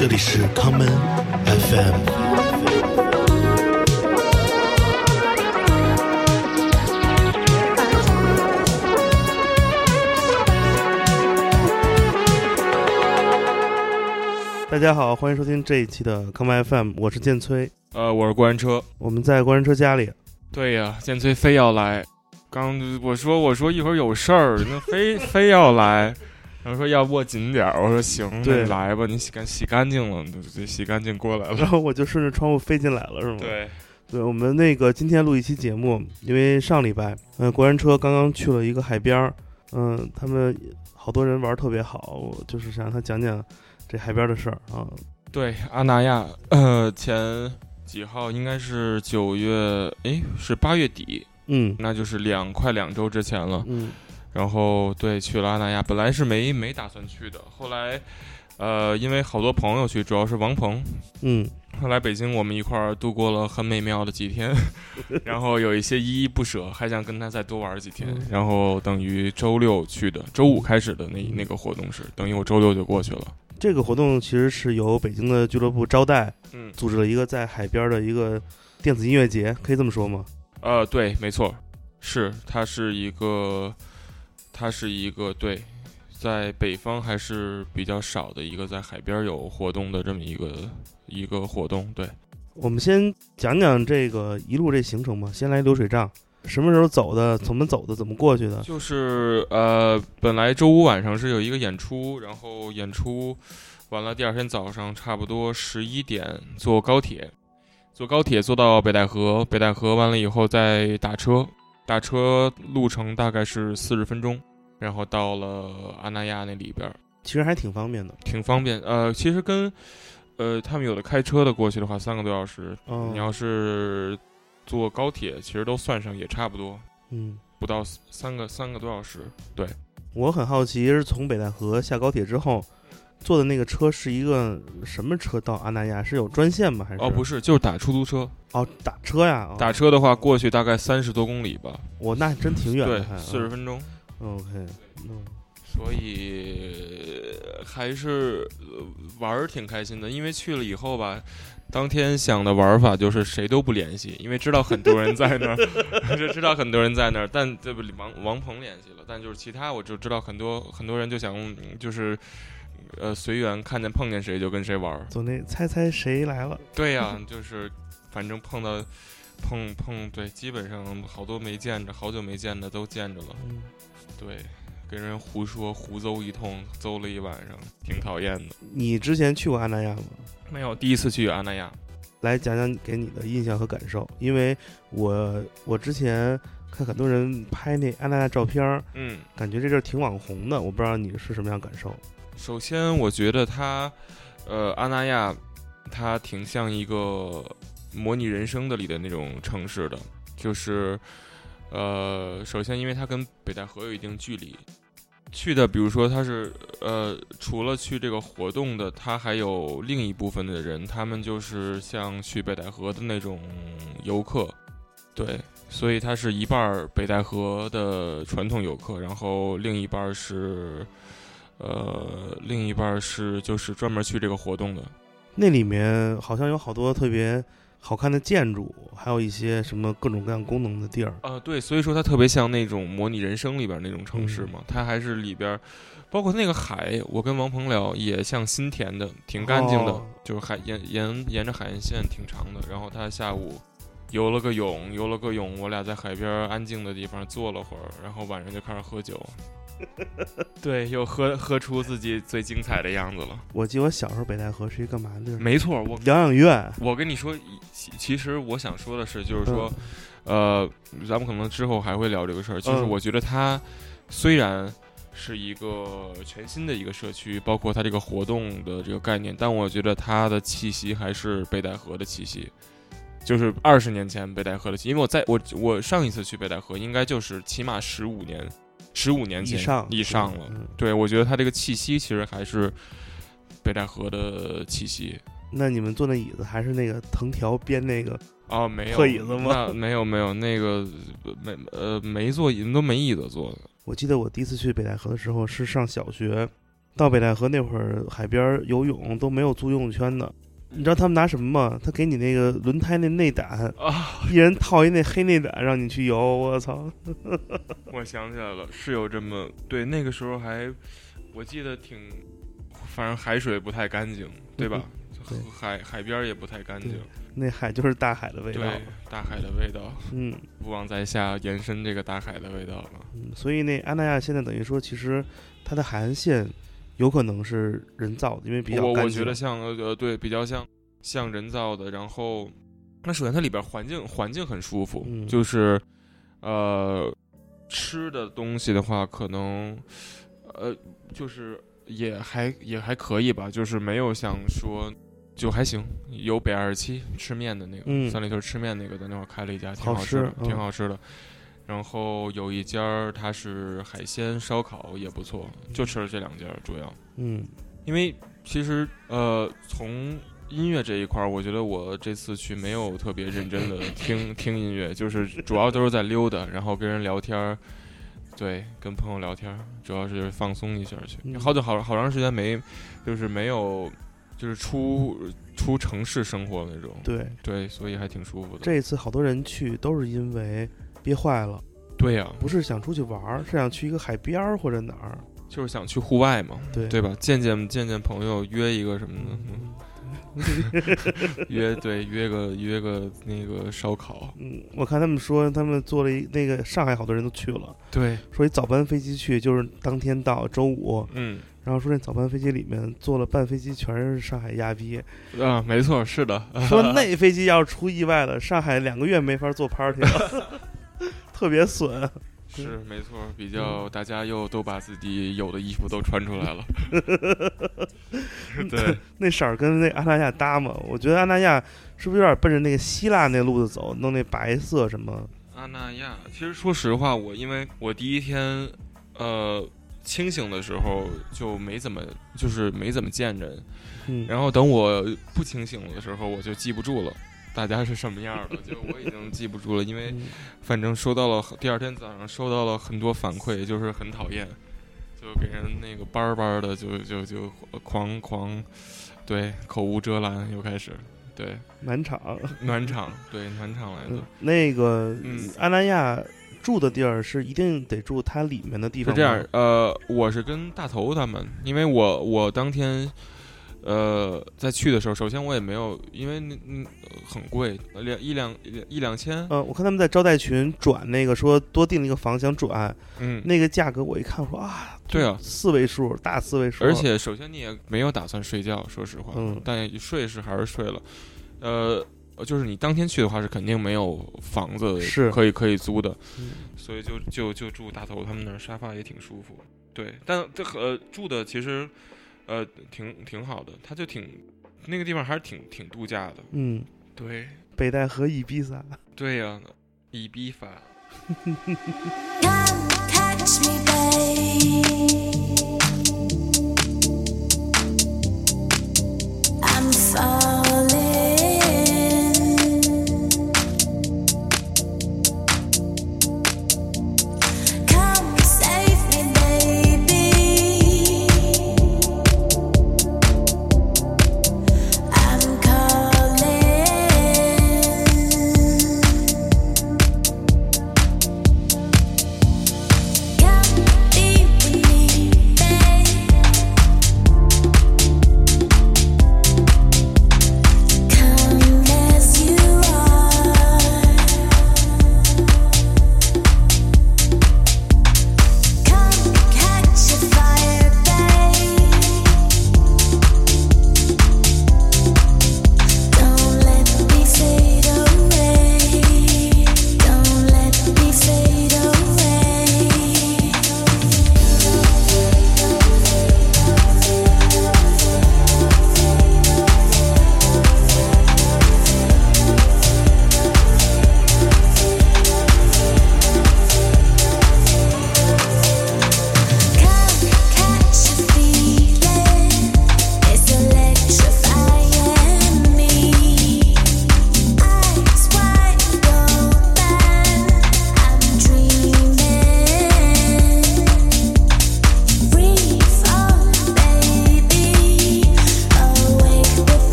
这里是康门 FM。大家好，欢迎收听这一期的康麦 FM，我是建崔，呃，我是过山车。我们在过山车家里。对呀，建崔非要来。刚我说我说一会儿有事儿，那非 非要来，然后说要握紧点儿。我说行，那对你来吧，你洗干洗干净了，对洗干净过来了然。后我就顺着窗户飞进来了，是吗？对，对，我们那个今天录一期节目，因为上礼拜，嗯、过山车刚刚去了一个海边儿，嗯、他们好多人玩儿特别好，我就是想让他讲讲这海边儿的事儿啊。对，阿那亚，呃，前几号应该是九月，诶，是八月底，嗯那就是两快两周之前了。嗯然后对，去了阿那亚，本来是没没打算去的，后来，呃，因为好多朋友去，主要是王鹏，嗯，后来北京我们一块儿度过了很美妙的几天，然后有一些依依不舍，还想跟他再多玩几天嗯。然后等于周六去的，周五开始的那那个活动是，等于我周六就过去了。这个活动其实是由北京的俱乐部招待嗯，组织了一个在海边儿的一个电子音乐节，可以这么说吗？呃，对，没错，是它是一个，它是一个对，在北方还是比较少的一个在海边有活动的这么一个一个活动。对，我们先讲讲这个一路这行程吧，先来流水账，什么时候走的，怎么走的，怎么过去的？就是呃，本来周五晚上是有一个演出，然后演出完了，第二天早上差不多十一点坐高铁，坐高铁坐到北戴河，北戴河完了以后再打车，打车路程大概是四十分钟，然后到了阿那亚那里边儿，其实还挺方便的。挺方便。呃，其实跟呃他们有的开车的过去的话，三个多小时，哦，你要是坐高铁，其实都算上也差不多，嗯，不到三个三个多小时。对我很好奇，是从北戴河下高铁之后坐的那个车是一个什么车到阿那亚？是有专线吗？还是？哦，不是，就是打出租车。哦，打车呀？哦打车的话，过去大概三十多公里吧，我那真挺远对的，四十分钟。OK，嗯，所以呃还是呃玩儿挺开心的，因为去了以后吧，当天想的玩法就是谁都不联系，因为知道很多人在那儿，就 知道很多人在那儿，但这不王王鹏联系了，但就是其他我就知道很多很多人就想嗯就是。呃，随缘，看见碰见谁就跟谁玩儿。走那猜猜谁来了？对呀、就是反正碰到碰碰，对，基本上好多没见着，好久没见的都见着了。嗯，对，跟人胡说胡诌一通，诌了一晚上，挺讨厌的。你之前去过阿那亚吗？没有，第一次去阿那亚。来讲讲给你的印象和感受，因为我我之前看很多人拍那阿那亚照片儿，嗯，感觉这地儿挺网红的，我不知道你是什么样感受。首先我觉得它，呃，阿那亚，它挺像一个模拟人生的里的那种城市的，就是，呃，首先因为它跟北戴河有一定距离，去的比如说它是，呃，除了去这个活动的，它还有另一部分的人，他们就是像去北戴河的那种游客，对。所以它是一半北戴河的传统游客，然后另一半是呃，另一半儿是就是专门去这个活动的。那里面好像有好多特别好看的建筑，还有一些什么各种各样功能的地儿。啊、对，所以说它特别像那种模拟人生里边那种城市嘛，它还是里边儿，包括那个海，我跟王鹏聊也像新填的，挺干净的，哦就是海沿沿沿着海岸线挺长的。然后他下午游了个泳，游了个泳，我俩在海边儿安静的地方坐了会儿，然后晚上就开始喝酒。对，又喝喝出自己最精彩的样子了。我记得我小时候北戴河是一干嘛的地儿？没错，我疗养院。我跟你说，其其实我想说的是，就是嗯说，呃，咱们可能之后还会聊这个事儿。就是嗯我觉得它虽然是一个全新的一个社区，包括它这个活动的这个概念，但我觉得它的气息还是北戴河的气息。就是二十年前北戴河的气息，因为我在我我上一次去北戴河应该就是起码十五年，十五年前以上以上了。嗯对，我觉得它这个气息其实还是北戴河的气息。那你们坐那椅子还是那个藤条编那个？哦，没有破椅子吗那没有没有，那个没呃没坐椅子，都没椅子坐的。我记得我第一次去北戴河的时候是上小学，到北戴河那会儿，海边游泳都没有租游泳圈的。你知道他们拿什么吗？他给你那个轮胎那内胆，啊，一人套一那黑内胆让你去游。我操！我想起来了，是有这么对，那个时候还我记得挺，反正海水不太干净，对吧？对海海边也不太干净，那海就是大海的味道。对大海的味道，嗯不枉在下延伸这个大海的味道了。嗯，所以那安那亚现在等于说，其实它的海岸线有可能是人造的，因为比较。我我觉得像呃呃对，比较像像人造的。然后，那首先它里边环境环境很舒服，嗯就是呃吃的东西的话，可能呃就是也还也还可以吧，就是没有想说。就还行，有北二十七吃面的那个，嗯三里屯吃面那个，在那会儿开了一家，挺好好吃的，挺好吃的。然后有一家儿它是海鲜烧烤，也不错，就吃了这两家儿，主要。嗯因为其实呃，从音乐这一块儿，我觉得我这次去没有特别认真的 听听音乐，就是主要都是在溜达，然后跟人聊天儿，对，跟朋友聊天儿，主要是放松一下去。嗯好久好好长时间没，就是没有，就是出出城市生活那种，对，对，所以还挺舒服的。这一次好多人去都是因为憋坏了，对呀、不是想出去玩儿，是想去一个海边儿或者哪儿。就是想去户外嘛，对对吧？见见见见朋友，约一个什么的，嗯 约对约个约个那个烧烤，嗯，我看他们说他们坐了一那个上海好多人都去了，对，说一早班飞机去，就是当天到周五，嗯。然后说那早班飞机里面坐了半飞机全是上海亚逼，啊，没错，是的，说那飞机要是出意外了，上海两个月没法做 party 了，特别损。是没错，比较大家又都把自己有的衣服都穿出来了，对，那色儿跟那阿那亚搭吗？我觉得阿那亚是不是有点奔着那个希腊那路子走，弄那白色什么？阿那亚，其实说实话，我因为我第一天，呃，清醒的时候就没怎么，就是没怎么见人，嗯，然后等我不清醒的时候，我就记不住了。大家是什么样的？就我已经记不住了，因为嗯反正收到了第二天早上收到了很多反馈，就是很讨厌，就给人那个班儿班儿的就就就狂狂，对口无遮拦又开始，对暖场。暖场，对暖场来的嗯，，那个嗯阿那亚住的地儿是一定得住它里面的地方吗。是这样，呃，我是跟大头他们，因为我我当天。呃，在去的时候，首先我也没有，因为那嗯很贵，两一两一两千，呃，我看他们在招待群转那个说多订了一个房想转，嗯，那个价格我一看我说啊，对啊，四位数，大四位数，而且首先你也没有打算睡觉，说实话，嗯。但睡是还是睡了，呃，就是你当天去的话是肯定没有房子是。可以可以租的，嗯。所以就就就住大头他们那儿，沙发也挺舒服，对，但这呃住的其实呃挺挺好的，他就挺那个地方还是挺挺度假的，嗯，对。北戴河伊比萨，对呀、以逼法，Come catch me, babe.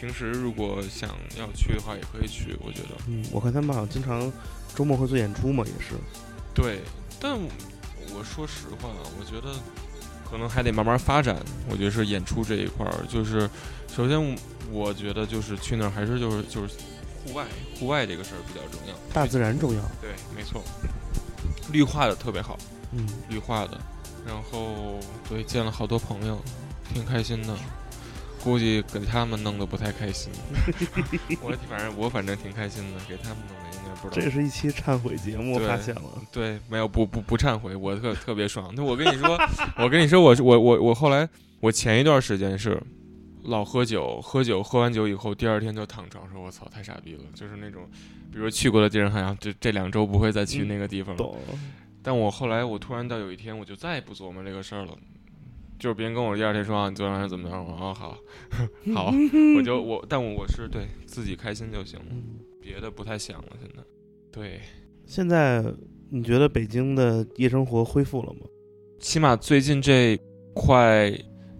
平时如果想要去的话，也可以去，我觉得。嗯，我看他们好像经常周末会做演出嘛，也是。对，但我说实话，我觉得可能还得慢慢发展。我觉得是演出这一块儿，就是首先我觉得就是去那儿还是就是就是户外，户外这个事儿比较重要。大自然重要。对，没错，绿化的特别好，嗯，绿化的，然后对见了好多朋友，挺开心的。估计给他们弄得不太开心，我反正我反正挺开心的，给他们弄的应该不知道。这是一期忏悔节目，对发现了。对，没有不不不忏悔，我特特别爽。那我跟你说，我跟你说，我我我我后来我前一段时间是老喝酒，喝酒喝完酒以后，第二天就躺床上，我操，太傻逼了，就是那种，比如去过的地儿，好像这这两周不会再去那个地方了。懂。但我后来我突然到有一天，我就再也不琢磨这个事儿了。就是别人跟我第二天说啊，你昨天晚上怎么样？我说好，好，我就我，但我我是对自己开心就行了，嗯，别的不太想了。现在，对，现在你觉得北京的夜生活恢复了吗？起码最近这快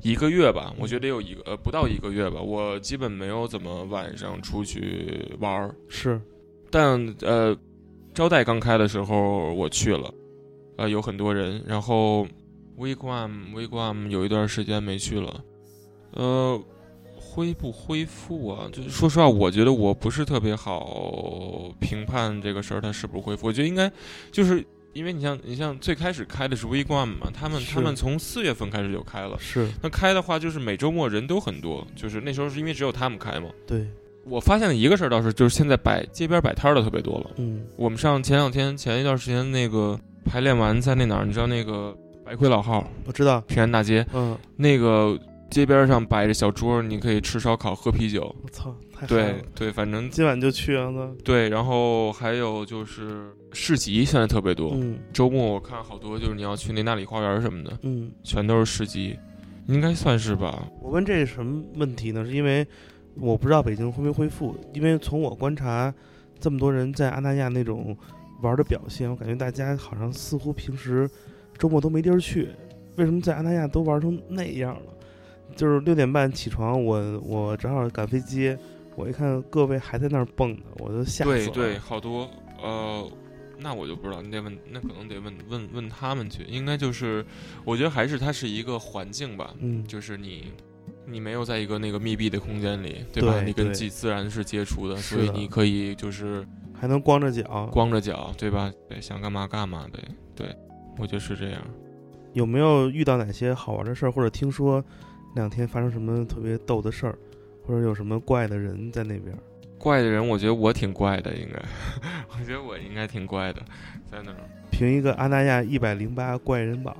一个月吧，我觉得有一个呃不到一个月吧，我基本没有怎么晚上出去玩儿。是，但呃，招待刚开的时候我去了，呃，有很多人，然后。Wigwam Wigwam 有一段时间没去了，呃，恢不恢复啊？就是说实话，我觉得我不是特别好评判这个事儿，它是不是恢复？我觉得应该，就是因为你像你像最开始开的是 Wigwam 嘛，他们他们从四月份开始就开了，是那开的话就是每周末人都很多，就是那时候是因为只有他们开嘛。对，我发现的一个事儿倒是，就是现在摆街边摆摊儿的特别多了。嗯，我们上前两天前一段时间那个排练完在那哪儿，你知道那个白魁老号。我知道，平安大街。嗯，那个街边上摆着小桌，你可以吃烧烤、喝啤酒。我操，太嗨对了，对，反正今晚就去啊，那，对，然后还有就是市集，现在特别多。嗯。周末我看好多，就是你要去那那里花园什么的，嗯，全都是市集，应该算是吧？我问这是什么问题呢？是因为我不知道北京恢没恢复，因为从我观察，这么多人在阿那亚那种玩的表现，我感觉大家好像似乎平时周末都没地儿去，为什么在阿那亚都玩成那样了？就是六点半起床，我我正好赶飞机，我一看各位还在那儿蹦呢，我都吓死了。对对，好多呃，那我就不知道，你得问，那可能得问问问他们去。应该就是，我觉得还是它是一个环境吧，嗯，就是你，你没有在一个那个密闭的空间里，对吧？对你跟对自自然是接触的，的所以你可以就是还能光着脚。光着脚，对吧？对，想干嘛干嘛，对对，我觉得是这样。有没有遇到哪些好玩的事儿，或者听说那两天发生什么特别逗的事儿，或者有什么怪的人在那边？怪的人，我觉得我挺怪的，应该，我觉得我应该挺怪的，在那儿，评一个阿那亚一百零八怪人榜。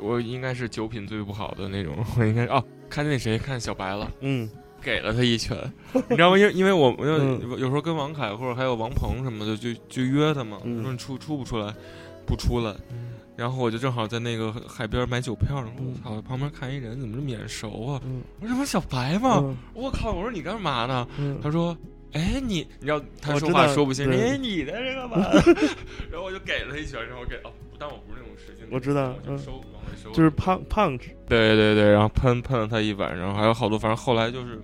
我应该是酒品最不好的那种，我应该哦，看那谁，看小白了。嗯，给了他一拳，你知道吗？因为因为我我有嗯有时候跟王凯或者还有王鹏什么的，就就约他嘛，嗯我说你出出不出来，不出来，然后我就正好在那个海边买酒票，然后嗯我操，旁边看一人怎么这么眼熟啊？嗯我说这不是小白吗？嗯我靠！我说你干嘛呢？嗯，他说。哎，你你知道他说话说不清，对哎，你在这干嘛？然后我就给了他一拳，然后给哦，但我不是那种使劲，我知道就收往回收，就是 punch punch。对对对，然后喷喷了他一晚上，还有好多，反正后来就是，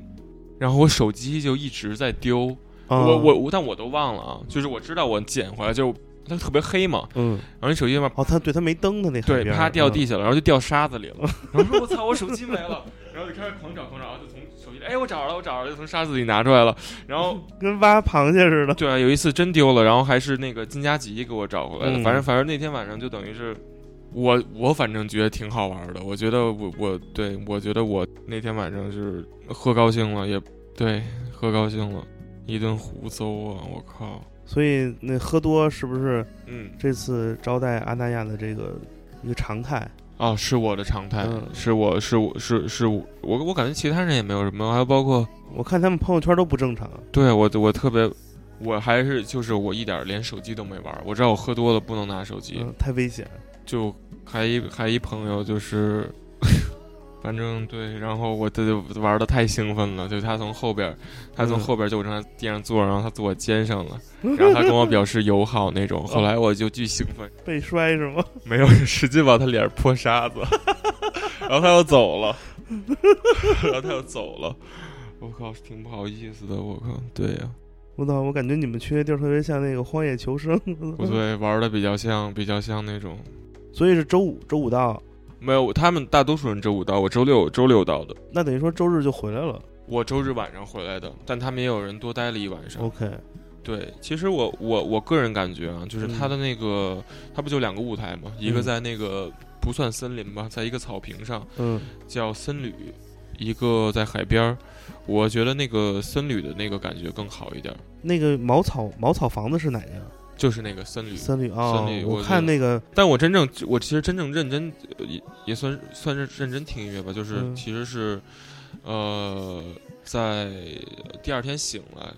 然后我手机就一直在丢，我我，但我都忘了啊，就是我知道我捡回来，就它特别黑嘛，嗯，然后你手机嘛，哦，它对它没灯的那海对，啪掉嗯。地下了，然后就掉沙子里了，然后说我操，我手机没了，然后就开始狂找狂找，然后就从手机里，哎，我找着了，我找着了，就从沙子里拿出来了，然后 跟挖螃蟹似的。对啊，有一次真丢了，然后还是那个金佳吉给我找回来的。嗯。反正反正那天晚上就等于是我我反正觉得挺好玩的。我觉得我我对我觉得我那天晚上是喝高兴了，也对喝高兴了，一顿胡诌啊！我靠，所以那喝多是不是嗯，这次招待阿那亚的这个一个常态？哦，是我的常态，嗯是我是我是是我我我感觉其他人也没有什么，还有包括我看他们朋友圈都不正常。对我我特别。我还是就是我一点儿连手机都没玩儿，我知道我喝多了不能拿手机，嗯，太危险。就还一还一朋友就是，反正对，然后我这就玩的太兴奋了，就他从后边，他从嗯。后边就我正在地上坐着，然后他坐我肩上了，然后他跟我表示友好那种，后来我就巨兴奋，被摔是吗？没有使劲往他脸上泼沙子，然后他又走了，然后他又走了，我靠，挺不好意思的，我靠，对呀、我操，我感觉你们去那地儿特别像那个《荒野求生》不对，玩的比较像，比较像那种，所以是周五周五到，没有，他们大多数人周五到，我周六周六到的，那等于说周日就回来了。我周日晚上回来的，但他们也有人多待了一晚上。OK，对，其实我我我个人感觉啊，就是他的那个，他不就两个舞台吗？一个嗯在那个不算森林吧，在一个草坪上嗯，叫森旅，一个在海边儿。我觉得那个森旅的那个感觉更好一点儿，那个茅草茅草房子是哪个？就是那个森旅。三里啊，三里我看那个但我真正，我其实真正认真，呃也也算算是认真听音乐吧，就是嗯其实是，呃，在第二天醒来，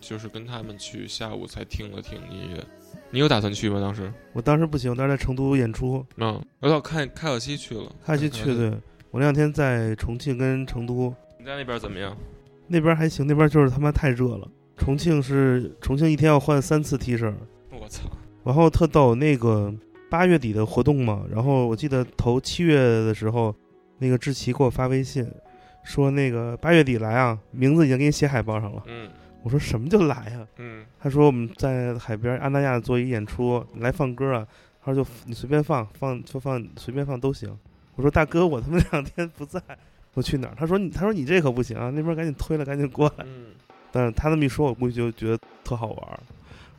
就是跟他们去下午才听了听音乐。你有打算去吗？当时？我当时不行，我当时在成都演出，嗯，我到看开小西去了。开去去对。我那两天在重庆跟成都你在那边怎么样？那边还行，那边就是他妈太热了。重庆是重庆一天要换三次 T 恤，我操！然后特逗，那个八月底的活动嘛，然后我记得头七月的时候，那个志奇给我发微信，说那个八月底来啊，名字已经给你写海报上了。嗯我说什么就来呀、嗯他说我们在海边安那亚做一演出，你来放歌啊。他说就你随便放放就放随便放都行。我说大哥，我他妈这两天不在，我去哪儿？他说你他说你这可不行啊，那边赶紧推了，赶紧过来。嗯，但是他那么一说，我估计就觉得特好玩儿。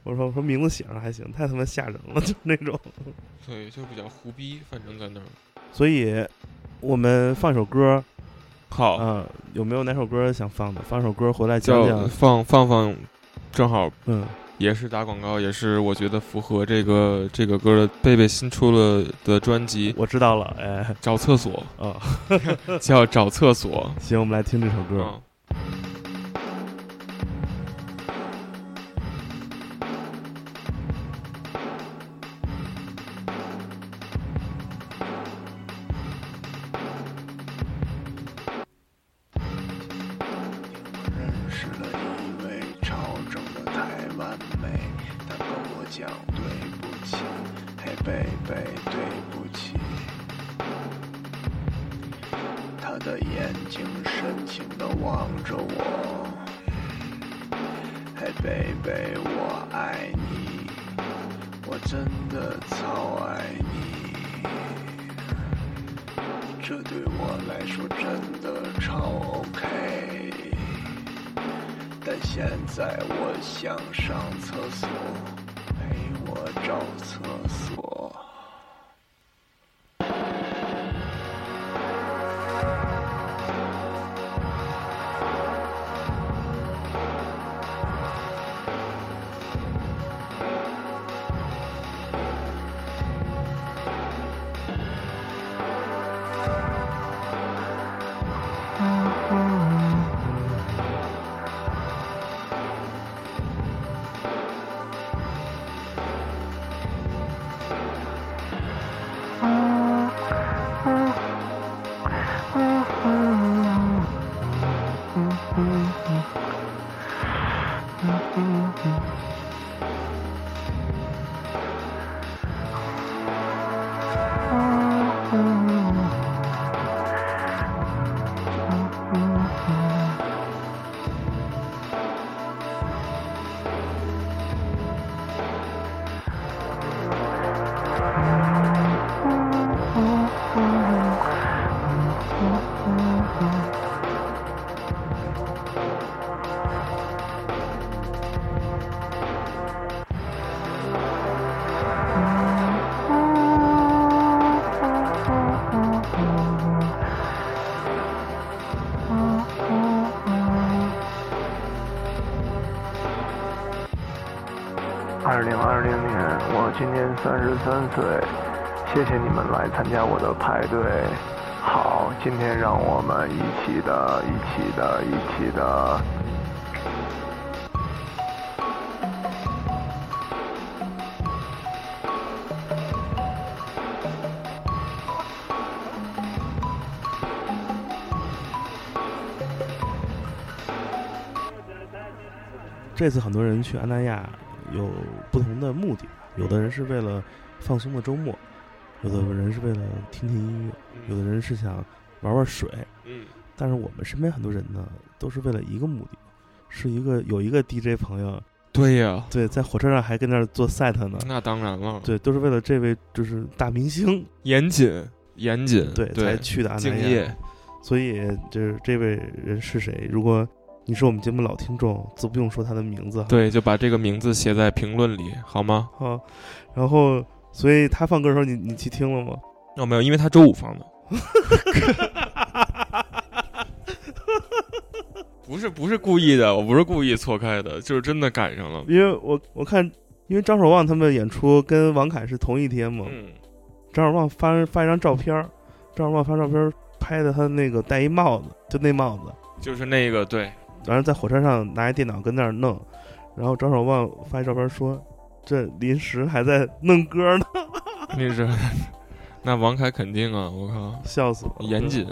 我说我说名字写上还行，太他妈吓人了，就那种。对，就比较胡逼，反正在那儿。所以，我们放一首歌，好，啊、有没有哪首歌想放的？放首歌回来讲叫讲。放放放，正好嗯，也是打广告，也是我觉得符合这个这个歌的。贝贝新出了的专辑《我知道了，哎，找厕所啊，》，叫《找厕所行，我们来听这首》。歌。嗯，我想上厕所，陪我找厕所。三岁，谢谢你们来参加我的派对。好，今天让我们一起的，一起的，一起的。这次很多人去安南亚有不同的目的，有的人是为了放松的周末，有的人是为了听听音乐，有的人是想玩玩水。嗯，但是我们身边很多人呢，都是为了一个目的，是一个有一个 DJ 朋友，对呀，对，在火车上还跟那儿做 set 呢，那当然了，对，都是为了这位就是大明星，严谨严谨，对，才，去的安南敬业亚。，所以就是这位人是谁？如果你是我们节目老听众，自不用说他的名字，，对，就把这个名字写在评论里好吗？好，然后所以他放歌的时候，你你去听了吗？哦，没有，因为他周五放的。不是不是故意的，我不是故意错开的，就是真的赶上了。因为我我看，因为张守望他们演出跟王凯是同一天嘛，嗯，张守望发发一张照片儿，张守望发照片儿拍的他那个戴一帽子，就那帽子，就是那个对，然后在火车上拿一电脑跟那儿弄，然后张守望发一照片说，这临时还在弄歌呢，那是，那王凯肯定啊，我靠，笑死我了。严谨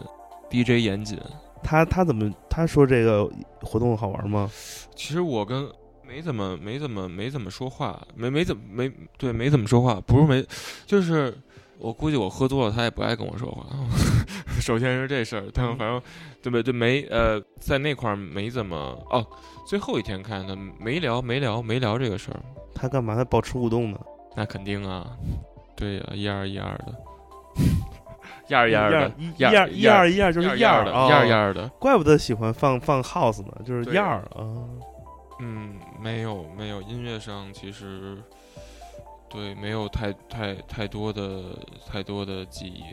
，DJ 严谨。他他怎么他说这个活动好玩吗？其实我跟没怎么没怎么没怎么说话，没没怎么没对没怎么说话，不是没，就是我估计我喝多了，他也不爱跟我说话。首先是这事儿，但反正对不对？就没呃，在那块儿没怎么哦。最后一天看他没聊没聊没聊这个事儿，他干嘛？他保持互动呢？那肯定啊，对呀、一二一二的，一二一二的，一一二一二一二就是一二的，啊一二一二的。怪不得喜欢放放 house 呢，就是对样儿啊。嗯，没有没有，音乐上其实对没有太太太多的太多的记忆。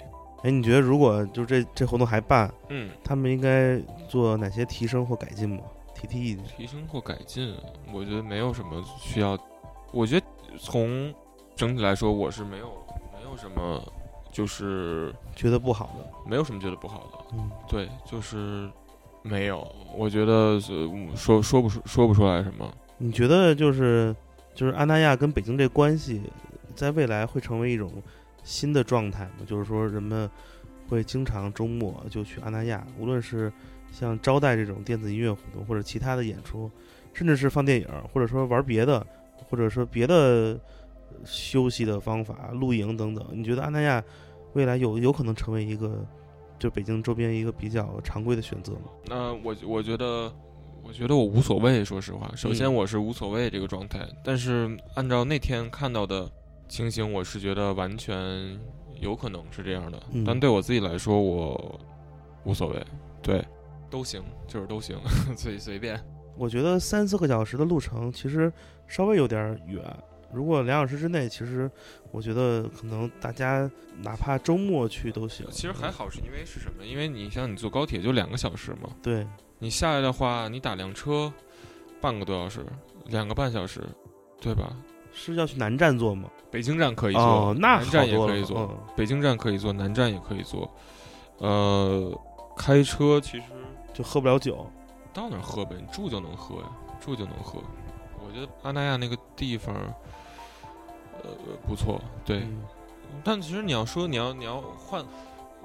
哎，你觉得如果就这这活动还办，嗯，他们应该做哪些提升或改进吗？提提意见。提升或改进，我觉得没有什么需要。我觉得从整体来说，我是没有没有什么就是觉得不好的，没有什么觉得不好的。嗯，对，就是没有。我觉得说说不出说不出来什么。你觉得就是就是安那亚跟北京这关系，在未来会成为一种新的状态吗？就是说人们会经常周末就去安那亚，无论是像招待这种电子音乐活动，或者其他的演出，甚至是放电影，或者说玩别的，或者说别的休息的方法、露营等等。你觉得安那亚未来有有可能成为一个就北京周边一个比较常规的选择吗？那我我觉得，我觉得我无所谓。说实话，首先嗯我是无所谓这个状态，但是按照那天看到的情形，我是觉得完全有可能是这样的。嗯但对我自己来说，我无所谓，对，都行，就是都行，随随便。我觉得三四个小时的路程其实稍微有点远。如果两小时之内，其实我觉得可能大家哪怕周末去都行。其实还好，是因为是什么？因为你像你坐高铁就两个小时嘛，对，你下来的话，你打辆车半个多小时，两个半小时，对吧？是要去南站坐吗？北京站可以坐，哦，那南站也可以坐，嗯北京站可以坐，南站也可以坐。呃，开车其实就喝不了酒。到哪儿喝呗，你住就能喝呀，住就能喝。我觉得阿那亚那个地方，呃，不错，对。嗯但其实你要说你要你要换，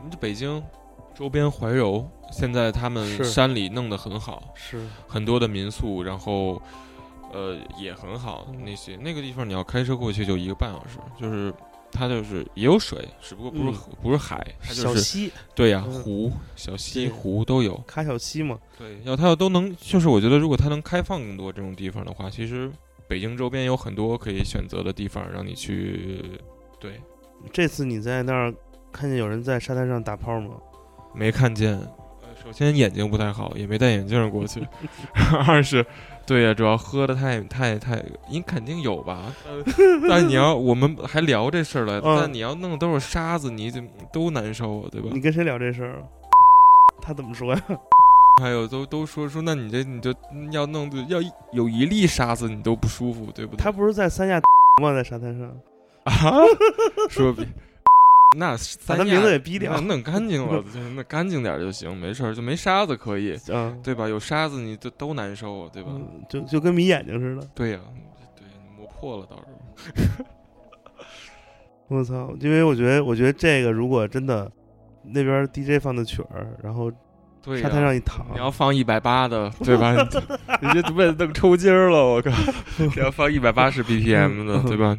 你这北京周边怀柔，现在他们山里弄得很好，是，很多的民宿，然后呃也很好。嗯那些那个地方你要开车过去就一个半小时，就是它就是也有水，只不过不是、嗯不是海，它就是小溪，对呀、嗯湖、小溪、湖都有。卡小溪嘛。对，要它要都能，就是我觉得如果它能开放更多这种地方的话，其实北京周边有很多可以选择的地方让你去。对，这次你在那儿看见有人在沙滩上打泡吗？没看见。呃，首先眼睛不太好，也没戴眼镜过去。二是，对呀、主要喝的太太太，你肯定有吧？呃但你要我们还聊这事儿来，嗯但你要弄的都是沙子，你都难受啊，对吧你？跟谁聊这事儿？他怎么说呀？还有都都说说，那你这你就要弄的要有一粒沙子你都不舒服，对不对？他不是在三亚 吗？在沙滩上，啊，说比那把三他名字也逼掉那。弄干净了，就那干净点就行，没事儿，就没沙子可以，啊，对吧？有沙子你都都难受啊，对吧？嗯就就跟迷眼睛似的。对呀、对，磨破了到时候。我操！因为我觉得，我觉得这个如果真的那边 DJ 放的曲儿，然后沙滩上一躺，你要放一百八的，对吧？你这为了弄抽筋儿了，我靠！你要放一百八十 BPM 的，对吧？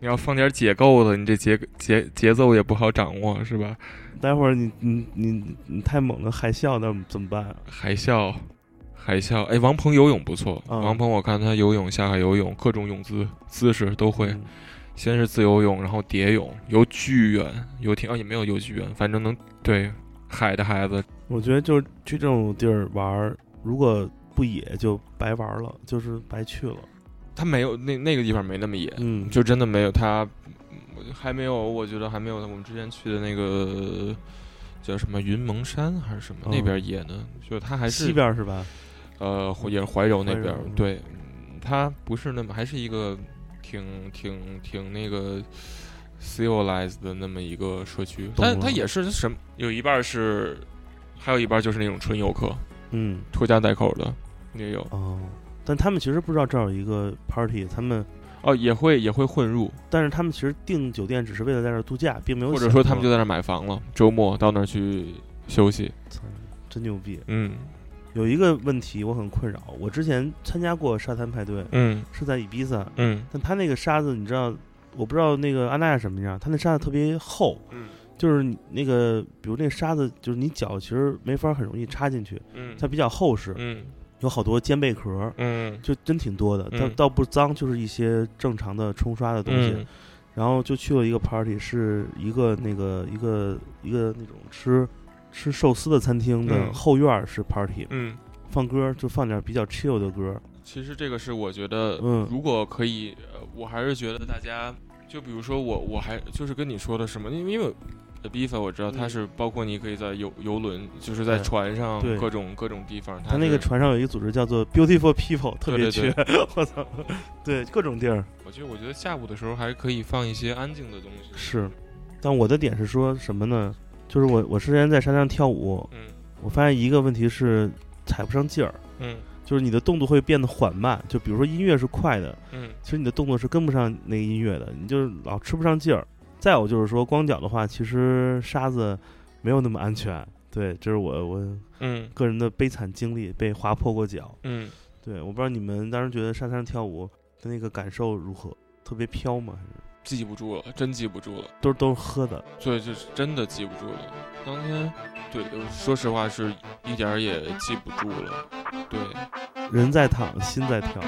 你要放点解构的，你这节节节奏也不好掌握，是吧？待会儿你你你你太猛了，海啸那怎么办啊？海啸，海啸，哎，王鹏游泳不错，嗯王鹏我看他游泳、下海游泳，各种泳姿姿势都会。嗯先是自由泳，然后蝶泳，游巨远，游挺哦也没有游巨远，反正能对海的孩子，我觉得就是去这种地儿玩儿，如果不野就白玩了，就是白去了。他没有那那个地方没那么野，嗯，就真的没有他，嗯还没有，我觉得还没有我们之前去的那个叫什么云蒙山还是什么、嗯那边野呢，就他还是西边是吧？呃也是怀柔那边对，嗯他不是那么还是一个挺挺挺那个 civilized 的那么一个社区，但他也是什么有一半是，还有一半就是那种纯游客，嗯，拖家带口的也有。哦，但他们其实不知道这儿有一个 party，他们哦，也会也会混入，但是他们其实订酒店只是为了在这儿度假，并没有或者说他们就在那儿买房了，周末到那儿去休息。操真牛逼。嗯。有一个问题我很困扰，我之前参加过沙滩派对，嗯。是在伊比萨，嗯。但他那个沙子你知道，我不知道那个安纳亚什么样，他那沙子特别厚，嗯就是你那个比如那个沙子，就是你脚其实没法很容易插进去，嗯它比较厚实，嗯有好多尖贝壳，嗯就真挺多的，嗯倒倒不脏，就是一些正常的冲刷的东西。嗯然后就去了一个 party，是一个那个一个一个那种吃吃寿司的餐厅的嗯后院儿是 party，、嗯。放歌就放点比较 chill 的歌。其实这个是我觉得，嗯如果可以，呃我还是觉得大家，就比如说我，我还就是跟你说的什么，因为因为 Ibiza 我知道它嗯是包括你可以在游游轮，就是在船上对各种各种地方，它他那个，船上有一个组织叫做 Beautiful People，特别对缺，我操，对各种地儿我觉得我觉得下午的时候还可以放一些安静的东西，是。但我的点是说什么呢？就是我我之前在沙滩上跳舞，嗯我发现一个问题是踩不上劲儿，嗯就是你的动作会变得缓慢。就比如说音乐是快的，嗯其实你的动作是跟不上那个音乐的，你就是老吃不上劲儿。再有就是说，光脚的话，其实沙子没有那么安全。对，这是我我嗯个人的悲惨经历，被划破过脚。嗯，对，我不知道你们当时觉得沙滩上跳舞的那个感受如何？特别飘吗？还是记不住了，真记不住了。都都是喝的？对，就是真的记不住了。当天，对，说实话是一点儿也记不住了。对，人在躺，心在跳。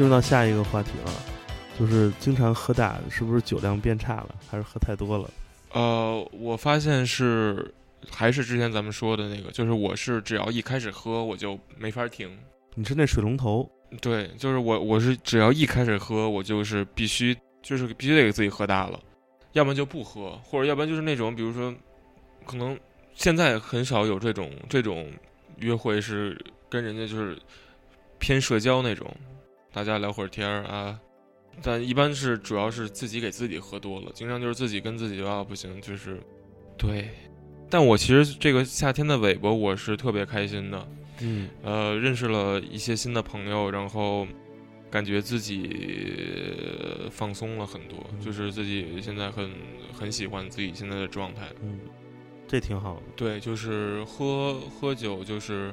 进入到下一个话题了，就是经常喝大，是不是酒量变差了，还是喝太多了？呃，我发现是还是之前咱们说的那个，就是我是只要一开始喝我就没法停。你是那水龙头，对，就是我我是只要一开始喝，我就是必须就是必须得给自己喝大了，要不然就不喝，或者要不然就是那种比如说，可能现在很少有这种这种约会是跟人家就是偏社交那种，大家聊会儿天儿啊。但一般是主要是自己给自己喝多了，经常就是自己跟自己啊不行，就是对。但我其实这个夏天的尾巴我是特别开心的，嗯呃，认识了一些新的朋友，然后感觉自己呃放松了很多，就是自己现在很很喜欢自己现在的状态。嗯，这挺好的。对，就是喝喝酒，就是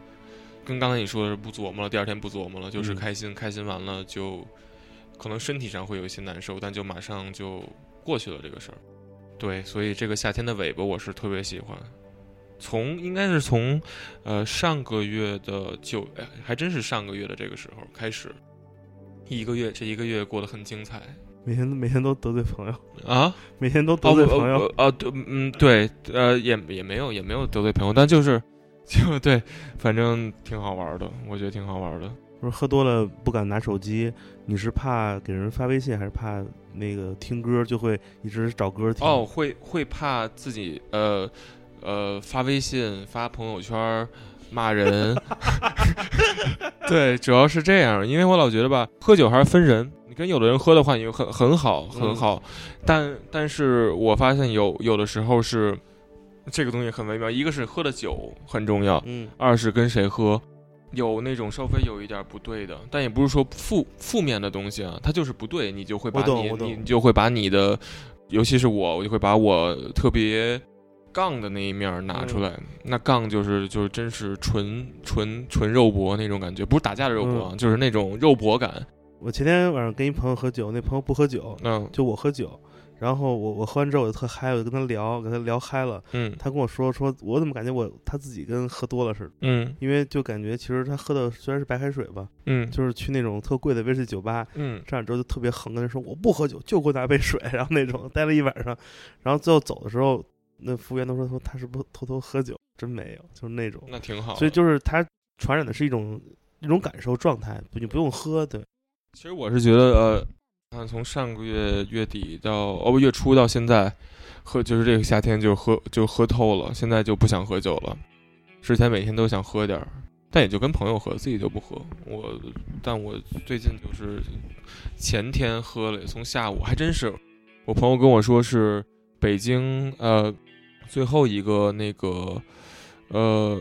跟刚才你说的是不琢磨了，第二天不琢磨了，就是嗯开心，开心完了就可能身体上会有一些难受，但就马上就过去了这个事儿。对，所以这个夏天的尾巴我是特别喜欢。从应该是从，呃上个月的九，哎还真是上个月的这个时候开始，一个月这一个月过得很精彩每天每天都得罪朋友，啊！每天都哦得罪朋友。哦哦，对，嗯，对，呃，也也没有也没有得罪朋友，但就是 就对，反正挺好玩的，我觉得挺好玩的。不是喝多了不敢拿手机，你是怕给人发微信，还是怕那个听歌就会一直找歌听？哦，，会会怕自己呃呃发微信发朋友圈骂人，对，主要是这样，因为我老觉得吧，喝酒还是分人。你跟有的人喝的话，你就很很好很嗯好，但但是我发现有有的时候是这个东西很微妙，一个是喝的酒很重要，嗯二是跟谁喝，有那种稍微有一点不对的，但也不是说负负面的东西啊，它就是不对，你就会把你你你就会把你的，尤其是我，我就会把我特别杠的那一面儿拿出来。那杠就是就是真是纯纯纯肉搏那种感觉，不是打架的肉搏啊，就是那种肉搏感。我前天晚上跟一朋友喝酒，那朋友不喝酒，嗯就我喝酒。然后我我喝完之后我就特嗨，我就跟他聊，跟他聊嗨了。嗯他跟我说说，我怎么感觉我他自己跟喝多了似的？嗯因为就感觉其实他喝的虽然是白开水吧，嗯就是去那种特贵的威士忌酒吧，嗯上来之后就特别横，跟人说我不喝酒，就给我拿杯水，然后那种待了一晚上，然后最后走的时候，那服务员都说说他是不是偷偷喝酒，真没有，就是那种，那挺好。所以就是他传染的是一种一种感受状态，你不用喝，对，其实我是觉得，呃，看从上个月月底到哦不月初到现在，喝就是这个夏天就喝就喝透了，现在就不想喝酒了。之前每天都想喝点儿，但也就跟朋友喝，自己就不喝。我，但我最近就是前天喝了，从下午还真是，我朋友跟我说是北京呃最后一个那个呃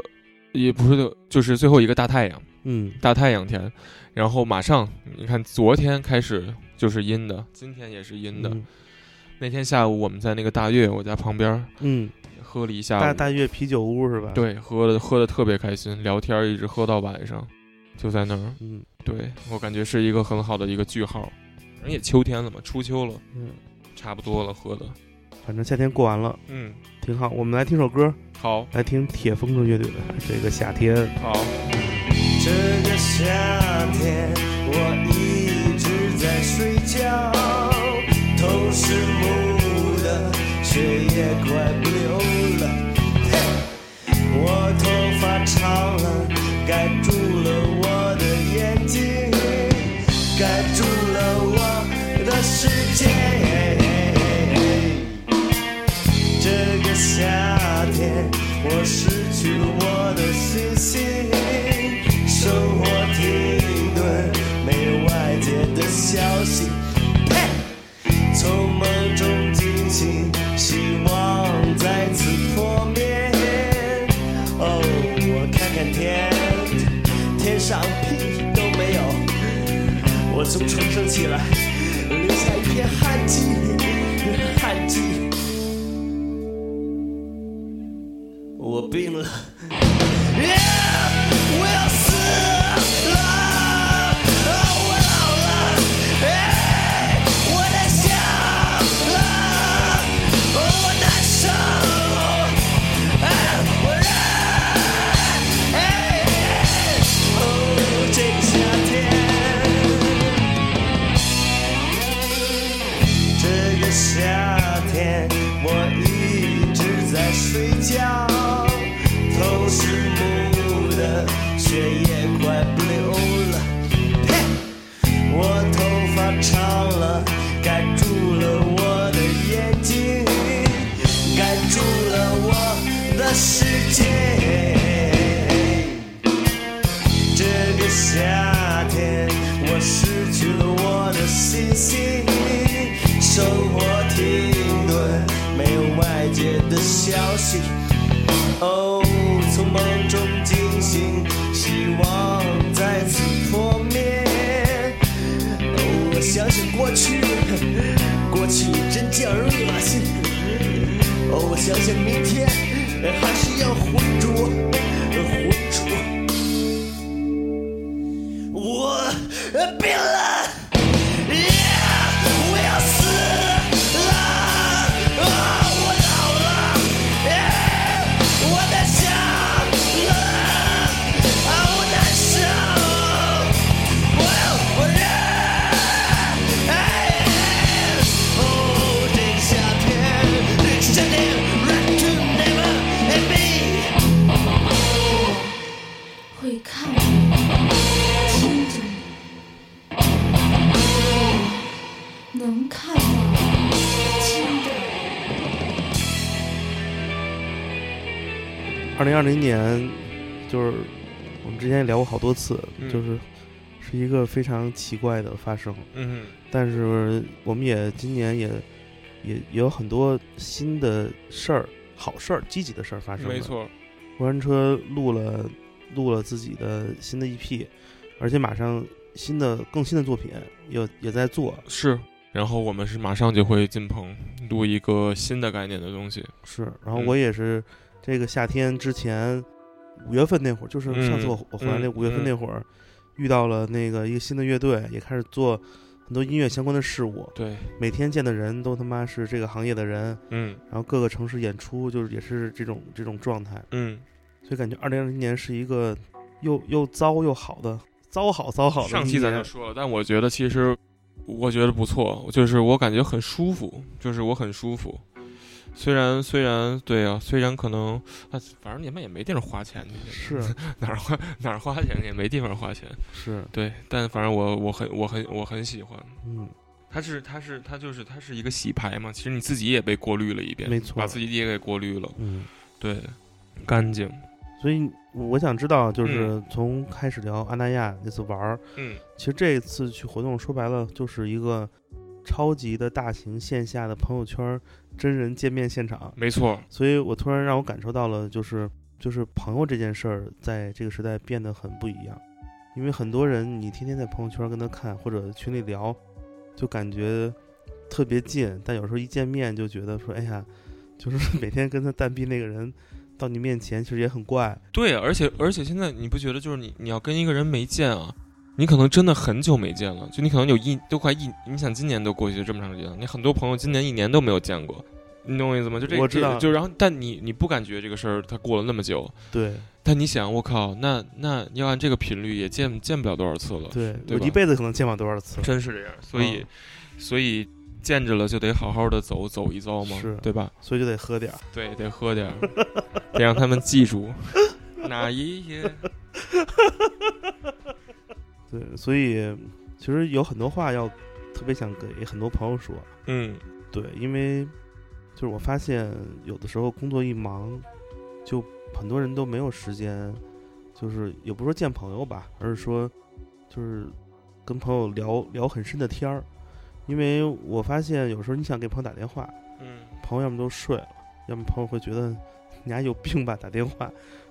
也不是就是最后一个大太阳。嗯大太阳天，然后马上你看，昨天开始就是阴的，今天也是阴的。嗯那天下午我们在那个大悦我家旁边儿嗯，喝了一下午，大大悦啤酒屋是吧？，对，喝的喝的特别开心，聊天一直喝到晚上，就在那儿。嗯对我感觉是一个很好的一个句号，反正也秋天了嘛，初秋了，嗯，差不多了，喝的。反正夏天过完了，嗯，挺好。我们来听首歌，好，来听铁风筝乐队的这个夏天。好，这个夏天，我一在睡觉，头是木的，血也快不流了。嘿，我头发长了，盖住了我的眼睛，盖住了我的世界。这个夏天，我失去了我消息。嘿，从梦中惊醒，希望再次破灭。哦，我看看天，天上屁都没有。我从床上起来，留下一片汗迹，汗迹。我病了，叫人恶心。哦，我想想明天，还是要浑浊，浑零二零年，就是我们之前也聊过好多次，嗯就是是一个非常奇怪的发生。嗯但是我们也今年也也也有很多新的事儿、好事儿、积极的事儿发，生。没，错，过山车录了录了自己的新的 EP，而且马上新的更新的作品也也在做。是。然后我们是马上就会进棚录一个新的概念的东西。是，然后嗯我也是这个夏天之前五月份那会儿，就是上次嗯我我回来那嗯五月份嗯那会儿，遇到了那个一个新的乐队，也开始做很多音乐相关的事物。对，每天见的人都他妈是这个行业的人，嗯然后各个城市演出，就是也是这种这种状态，嗯，所以感觉二零二零年是一个又又糟又好的，糟好糟好的。上期咱就说了，但我觉得其实我觉得不错，就是我感觉很舒服，就是我很舒服。虽然虽然对啊，虽然可能啊，反正你们也没地方花钱去，是哪儿花哪儿花钱也没地方花钱。是，对，但反正我我很我很我很喜欢。嗯，它是它是它就是它是一个洗牌嘛，其实你自己也被过滤了一遍，没错把自己也给过滤了，嗯，对，干净，所以我想知道，就是从开始聊安那亚那次玩儿，嗯，其实这一次去活动，说白了就是一个超级的大型线下的朋友圈真人见面现场，没错，所以我突然让我感受到了，就是就是朋友这件事儿，在这个时代变得很不一样。因为很多人你天天在朋友圈跟他看或者群里聊，就感觉特别近，但有时候一见面就觉得说，哎呀，就是 每天跟他淡逼那个人到你面前，其实也很怪。对，而且而且现在你不觉得就是你你要跟一个人没见啊，你可能真的很久没见了，就你可能有一都快一，你想今年都过去这么长时间了，你很多朋友今年一年都没有见过，你懂我意思吗？就这我知道就然后但你你不感觉这个事儿它过了那么久，对但你想我靠，那那要按这个频率也见见不了多少次了，对，对我一辈子可能见不了多少次。真是这样，所以、所以见着了就得好好的走走一遭嘛，对吧？所以就得喝点儿。对，得喝点儿，得让他们记住 哪一夜。对，所以其实有很多话要特别想给很多朋友说。嗯，对，因为就是我发现有的时候工作一忙，就很多人都没有时间，就是也不是说见朋友吧，而是说就是跟朋友聊聊很深的天儿。因为我发现有时候你想给朋友打电话，嗯，朋友要么都睡了，要么朋友会觉得 你还有病吧，打电话、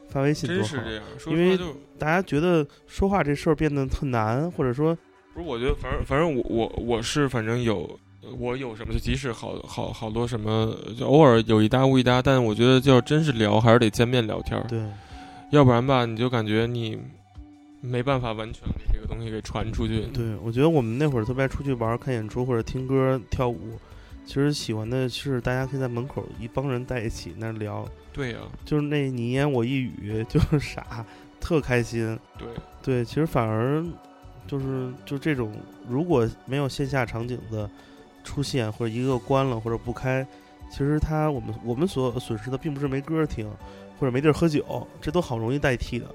发微信多好。真是这样。说因为就大家觉得说话这事儿变得特难，或者说不是，我觉得反正反正我我我是反正有。我有什么就即使好好好多什么，就偶尔有一搭无一搭，但我觉得就要真是聊，还是得见面聊天儿，对要不然吧，你就感觉你没办法完全给这个东西给传出去。对，我觉得我们那会儿特别爱出去玩、看演出或者听歌、跳舞。其实喜欢的是大家可以在门口一帮人在一起那儿聊，对呀、就是那你一言我一语，就是傻，特开心。对，对，其实反而就是就这种，如果没有线下场景的出现，或者一个关了或者不开，其实他我们我们所损失的并不是没歌听，或者没地儿喝酒，这都好容易代替的，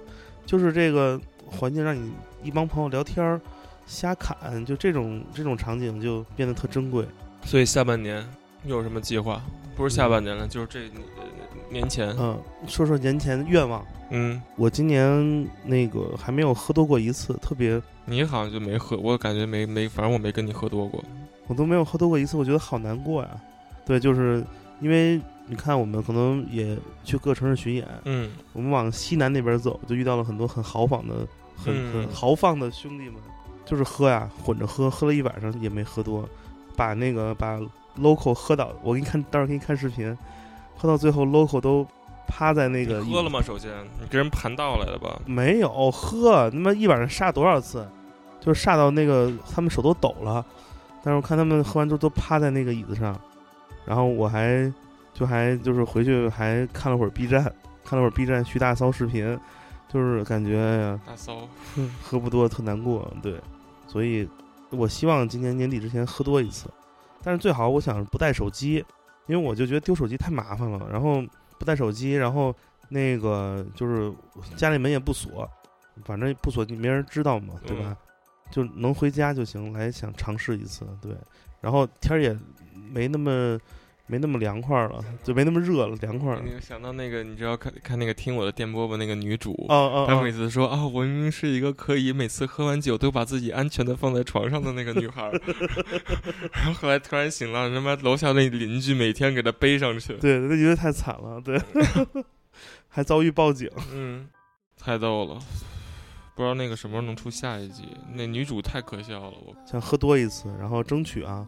就是这个环境让你一帮朋友聊天儿、瞎侃，就这种这种场景就变得特珍贵。所以下半年又有什么计划？不是下半年了，就是这呃年前。嗯，说说年前的愿望，嗯，我今年那个还没有喝多过一次，特别你好像就没喝，我感觉没没，反正我没跟你喝多过。我都没有喝多过一次，我觉得好难过呀。对，就是因为你看，我们可能也去各城市巡演，嗯我们往西南那边走，就遇到了很多很豪放的、很很嗯豪放的兄弟们，就是喝呀，混着喝，喝了一晚上也没喝多，把那个把 local 喝倒，我给你看，到时候给你看视频，喝到最后 local 都趴在那个你喝了吗？首先，你给人盘道来了吧？没有喝，他妈一晚上杀多少次，就是杀到那个他们手都抖了。但是我看他们喝完之后都趴在那个椅子上，然后我还就还就是回去还看了会儿 B 站，看了会儿 B 站徐大骚视频，就是感觉大骚，喝不多特难过，对，所以我希望今年年底之前喝多一次，但是最好我想不带手机，因为我就觉得丢手机太麻烦了，然后不带手机，然后那个就是家里门也不锁，反正不锁你没人知道嘛，对吧？就能回家就行，来想尝试一次，对，然后天儿也没那么没那么凉快了，就没那么热了，凉快了。你想到那个，你知道看看那个听我的电波吧？那个女主，哦哦她每哦，次说啊，我明明是一个可以每次喝完酒都把自己安全的放在床上的那个女孩儿，然后后来突然醒了，他妈楼下那邻居每天给她背上去，对，那觉得太惨了，对，还遭遇报警。嗯，太逗了。不知道那个什么时候能出下一集，那女主太可笑了，我想喝多一次，然后争取啊，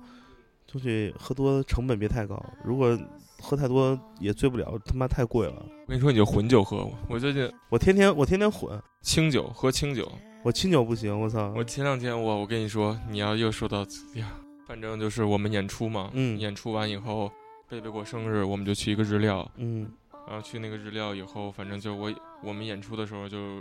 争取喝多成本别太高。如果喝太多也醉不了，他妈太贵了。我跟你说，你就混酒喝。我最近我天天我天天混，清酒喝清酒，我清酒不行，我操！我前两天我我跟你说，你要又说到呀，反正就是我们演出嘛，嗯演出完以后，贝贝过生日，我们就去一个日料，嗯然后去那个日料以后，反正就我我们演出的时候就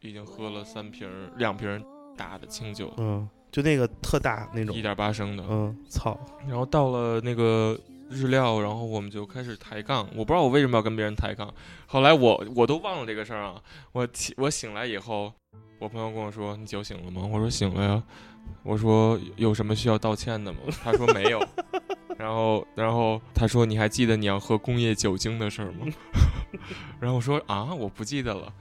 已经喝了三瓶两瓶大的清酒，嗯，就那个特大那种一，点八升的，嗯，操，然后到了那个日料，然后我们就开始抬杠。我不知道我为什么要跟别人抬杠，后来我我都忘了这个事儿啊。我起我醒来以后，我朋友跟我说：“你酒醒了吗？”我说：“醒了呀。”我说：“有什么需要道歉的吗？”他说：“没有。”然后然后他说：“你还记得你要喝工业酒精的事儿吗？” 然后我说：“啊，我不记得了。”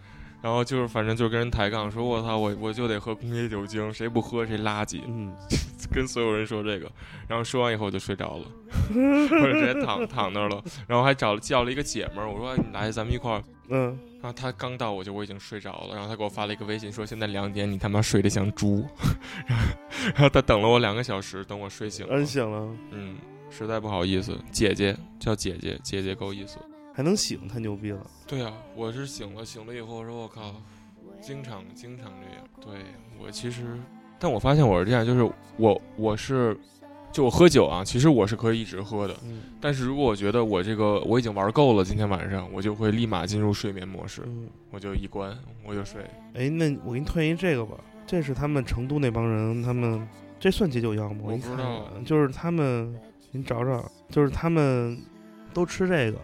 然后就是反正就跟人抬杠，说我操我我就得喝工业酒精，谁不喝谁垃圾。嗯，跟所有人说这个，然后说完以后我就睡着了，或者直接躺躺那儿了，然后还找了叫了一个姐们儿，我说哎你来咱们一块儿，嗯，然后她刚到我就我已经睡着了，然后她给我发了一个微信说现在两点你他妈睡得像猪，然 后然后她等了我两个小时，等我睡醒了。摁，醒了。嗯，实在不好意思，姐姐叫姐姐，姐姐够意思，还能醒，太牛逼了。对啊，我是醒了，醒了以后我说我靠，经常经常这样。对我其实，但我发现我是这样，就是我我是，就我喝酒啊，其实我是可以一直喝的。嗯但是如果我觉得我这个我已经玩够了，今天晚上我就会立马进入睡眠模式，嗯，我就一关我就睡。哎，那我给你推荐一这个吧，这是他们成都那帮人，他们这算解酒药吗？我不知道看，就是他们，您找找，就是他们都吃这个哦，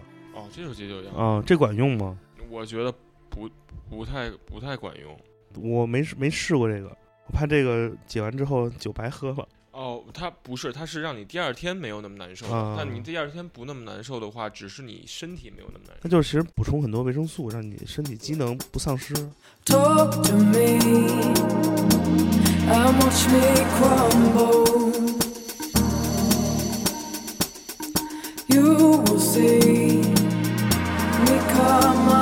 这就是解酒药，啊，这管用吗？我觉得不不太不太管用。我没试没试过这个，我怕这个解完之后酒白喝了。哦，它不是，它是让你第二天没有那么难受，啊但你第二天不那么难受的话，只是你身体没有那么难受。它就是其实补充很多维生素，让你身体机能不丧失。Talk to me and watch me crumble. You will see someone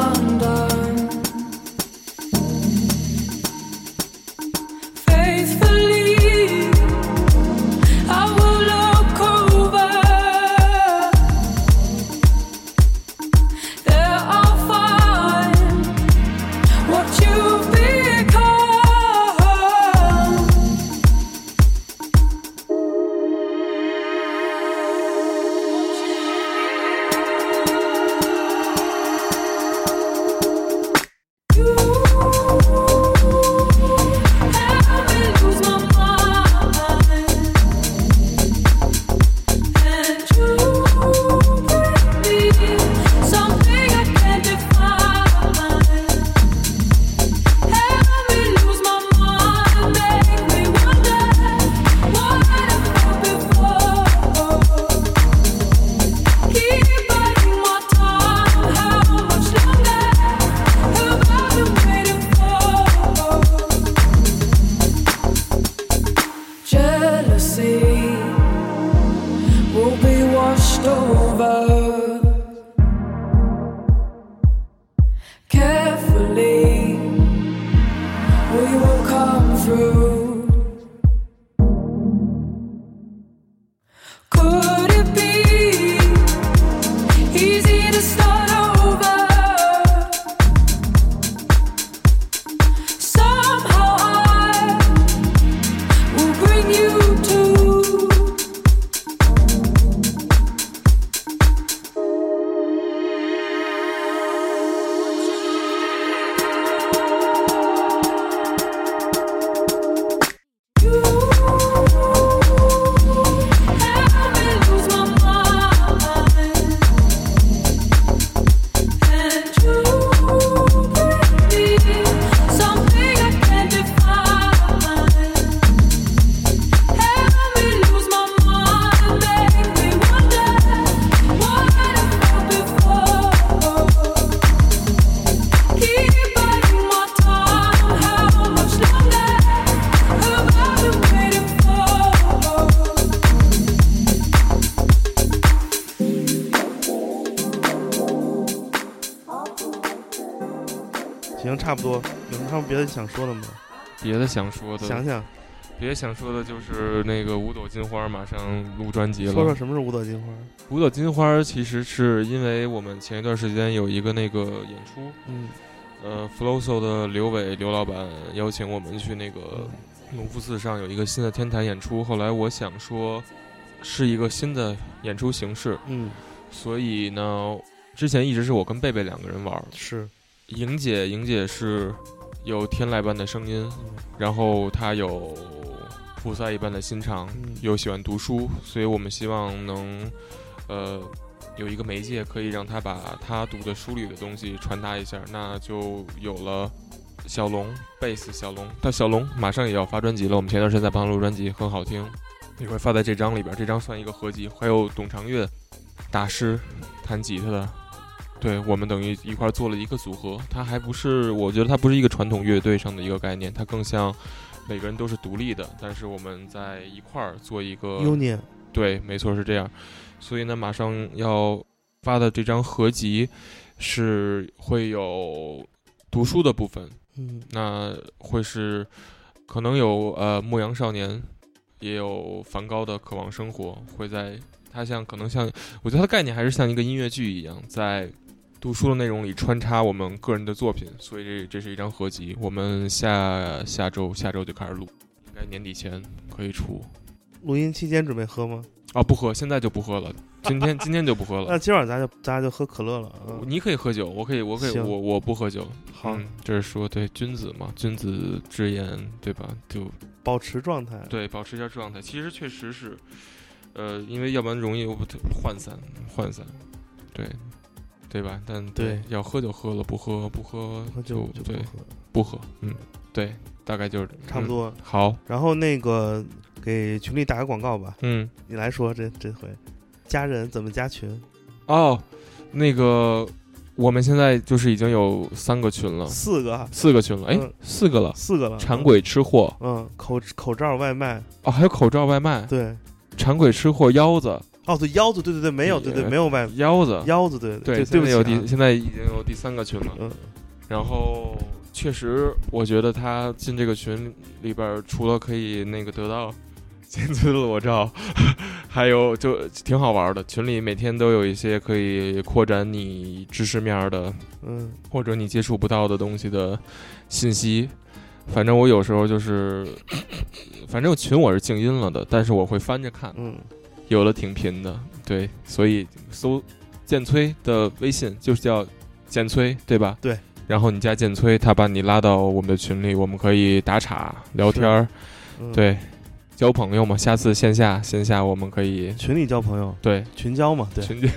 想说的吗？别的想说的，想想，别想说的就是那个五朵金花马上录专辑了。说说什么是五朵金花？五朵金花其实是因为我们前一段时间有一个那个演出，嗯呃，Floso 的刘伟刘老板邀请我们去那个农夫寺上有一个新的天台演出。后来我想说，是一个新的演出形式，嗯，所以呢，之前一直是我跟贝贝两个人玩。是，莹姐，莹姐是有天籁般的声音，然后他有菩萨一般的心肠，嗯。又喜欢读书，所以我们希望能，呃，有一个媒介可以让他把他读的书里的东西传达一下，那就有了小龙贝斯小龙，他小龙马上也要发专辑了，我们前段时间在帮他录专辑，很好听，一会儿发在这张里边，这张算一个合集，还有董长乐大师弹吉他的。对我们等于一块儿做了一个组合，它还不是，我觉得它不是一个传统乐队上的一个概念，它更像每个人都是独立的，但是我们在一块儿做一个 Union，对，没错是这样。所以呢，马上要发的这张合集是会有读书的部分，嗯那会是可能有呃《牧羊少年》，也有梵高的《渴望生活》，会在它像可能像，我觉得它的概念还是像一个音乐剧一样，在读书的内容里穿插我们个人的作品，所以这这是一张合集。我们下下周下周就开始录，应该年底前可以出。录音期间准备喝吗？啊，不喝，现在就不喝了。今天 今天就不喝了那。今晚咱就咱俩就喝可乐了。嗯，你可以喝酒，我可以，我可以，我我不喝酒。好，嗯这是说对君子嘛，君子之言，对吧？就保持状态。对，保持一下状态。其实确实是，呃，因为要不然容易涣散，涣散，对，对吧？但对要喝就喝了，不喝不喝喝酒就不对喝，不喝，嗯，对，大概就是嗯差不多。好，然后那个给群里打个广告吧，嗯，你来说这这回加人怎么加群？哦，那个我们现在就是已经有三个群了，四个，四个群了，哎嗯，四个了。四个了。馋鬼吃货嗯，口口罩外卖，哦，还有口罩外卖，对，馋鬼吃货腰子，哦对，腰子，对对对，没有，对对，没有外腰子，腰子，对对，对不起啊现在有第，现在已经有第三个群了。嗯，然后确实，我觉得他进这个群里边，除了可以那个得到 金子裸照，还有就挺好玩的。群里每天都有一些可以扩展你知识面的，嗯或者你接触不到的东西的信息。反正我有时候就是，反正群我是静音了的，但是我会翻着看，嗯，有的挺频的。对，所以搜建崔的微信就是叫建崔，对吧？对。然后你加建崔，他把你拉到我们的群里，我们可以打岔聊天儿，嗯，对，交朋友嘛。下次线下线下我们可以群里交朋友，对群交嘛，对，群交，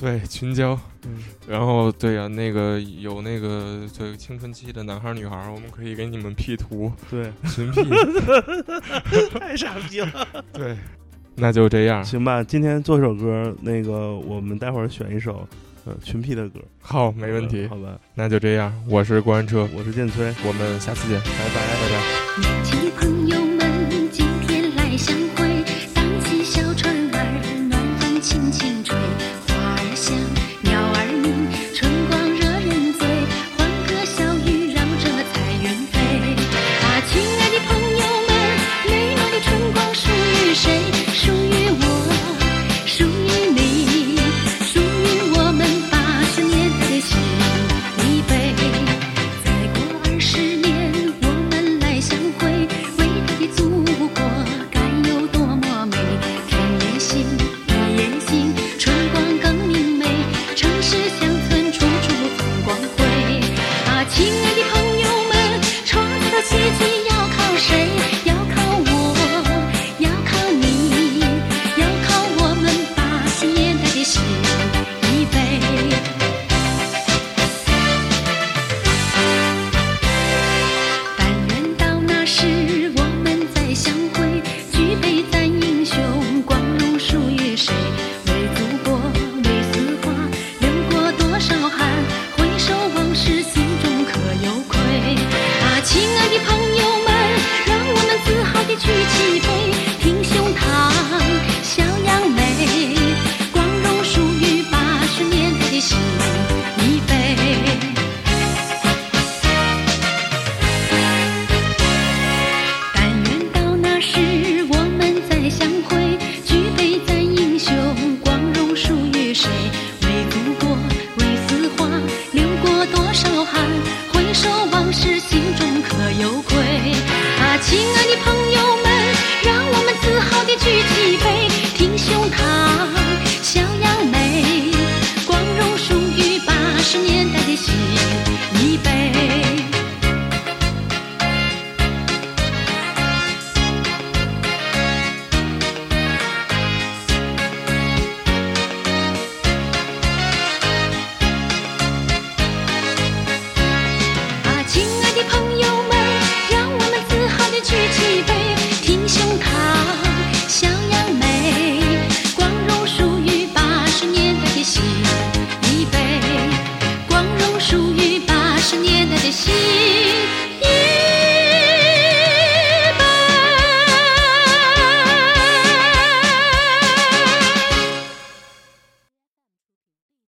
对群交。嗯然后对呀、那个有那个对青春期的男孩儿女孩儿，我们可以给你们 P 图对，群 P，太傻逼了。对，那就这样。行吧，今天做一首歌，那个我们待会儿选一首，呃，群 P 的歌，好，没问题嗯，好吧，那就这样。我是过山车，我是建崔，我们下次见，拜拜，拜拜。